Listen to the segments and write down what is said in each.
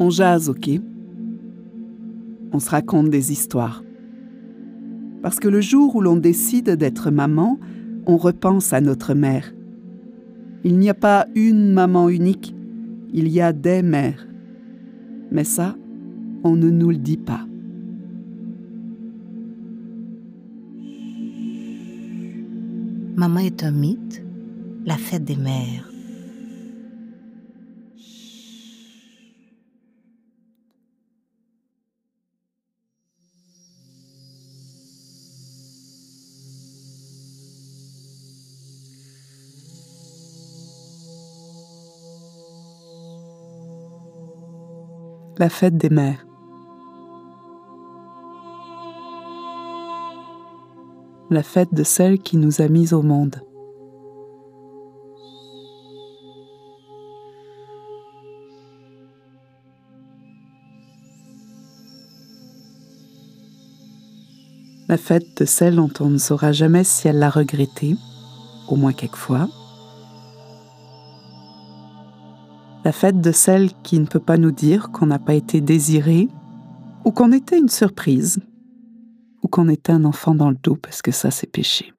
On jase, ok On se raconte des histoires. Parce que le jour où l'on décide d'être maman, on repense à notre mère. Il n'y a pas une maman unique, il y a des mères. Mais ça, on ne nous le dit pas. Maman est un mythe, la fête des mères. La fête des mères. La fête de celle qui nous a mis au monde. La fête de celle dont on ne saura jamais si elle l'a regretté, au moins quelquefois. La fête de celle qui ne peut pas nous dire qu'on n'a pas été désiré, ou qu'on était une surprise, ou qu'on était un enfant dans le dos parce que ça c'est péché.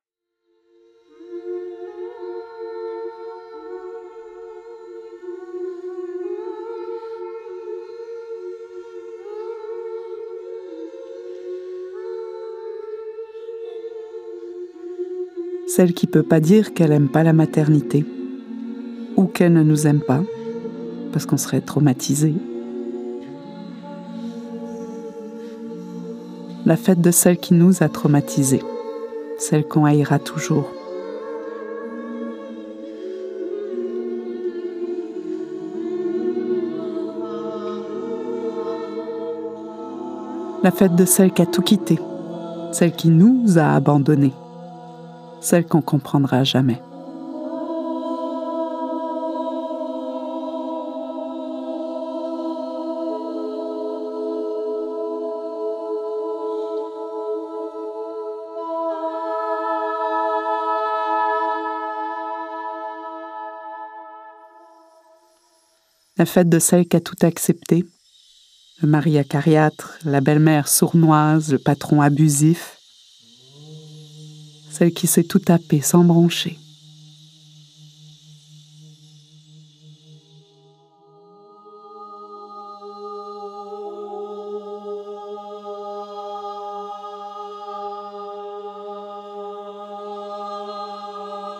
Celle qui peut pas dire qu'elle aime pas la maternité, ou qu'elle ne nous aime pas, parce qu'on serait traumatisé. La fête de celle qui nous a traumatisés, celle qu'on haïra toujours. La fête de celle qui a tout quitté, celle qui nous a abandonnés, celle qu'on comprendra jamais. La fête de celle qui a tout accepté, le mari acariâtre, la belle-mère sournoise, le patron abusif, celle qui s'est tout tapé sans broncher.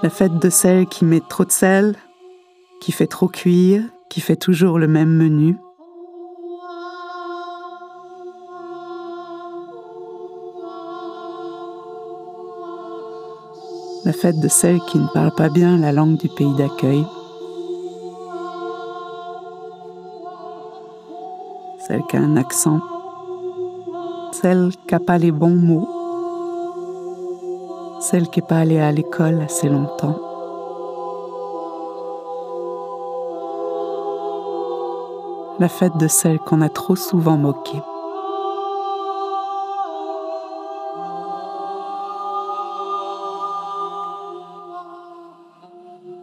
La fête de celle qui met trop de sel, qui fait trop cuire, qui fait toujours le même menu. La fête de celle qui ne parle pas bien la langue du pays d'accueil. Celle qui a un accent. Celle qui n'a pas les bons mots. Celle qui n'est pas allée à l'école assez longtemps. La fête de celle qu'on a trop souvent moquée.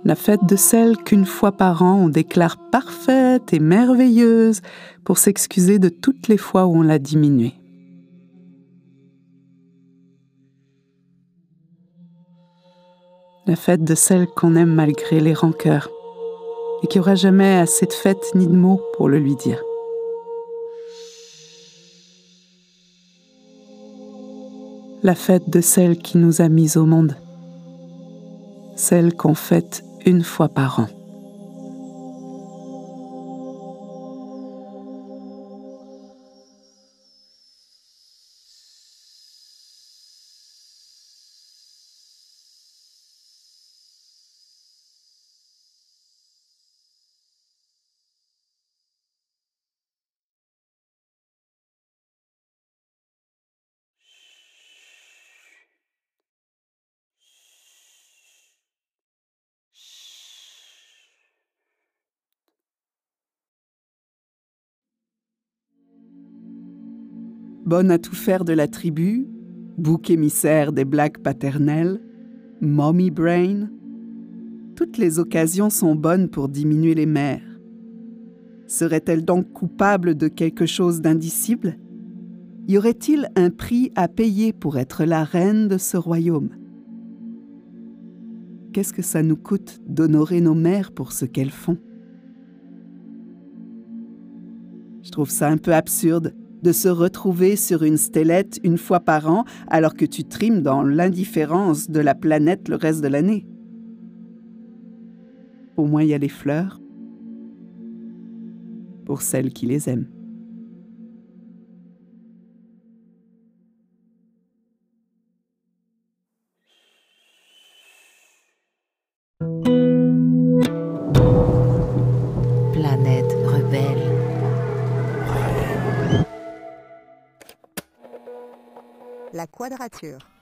La fête de celle qu'une fois par an on déclare parfaite et merveilleuse pour s'excuser de toutes les fois où on l'a diminuée. La fête de celle qu'on aime malgré les rancœurs et qui aura jamais assez de fête ni de mots pour le lui dire. La fête de celle qui nous a mis au monde, celle qu'on fête une fois par an. Bonne à tout faire de la tribu, bouc émissaire des blagues paternelles, mommy brain, toutes les occasions sont bonnes pour diminuer les mères. Serait-elle donc coupable de quelque chose d'indicible? Y aurait-il un prix à payer pour être la reine de ce royaume? Qu'est-ce que ça nous coûte d'honorer nos mères pour ce qu'elles font? Je trouve ça un peu absurde de se retrouver sur une stellette une fois par an alors que tu trimes dans l'indifférence de la planète le reste de l'année. Au moins il y a les fleurs pour celles qui les aiment. La quadrature.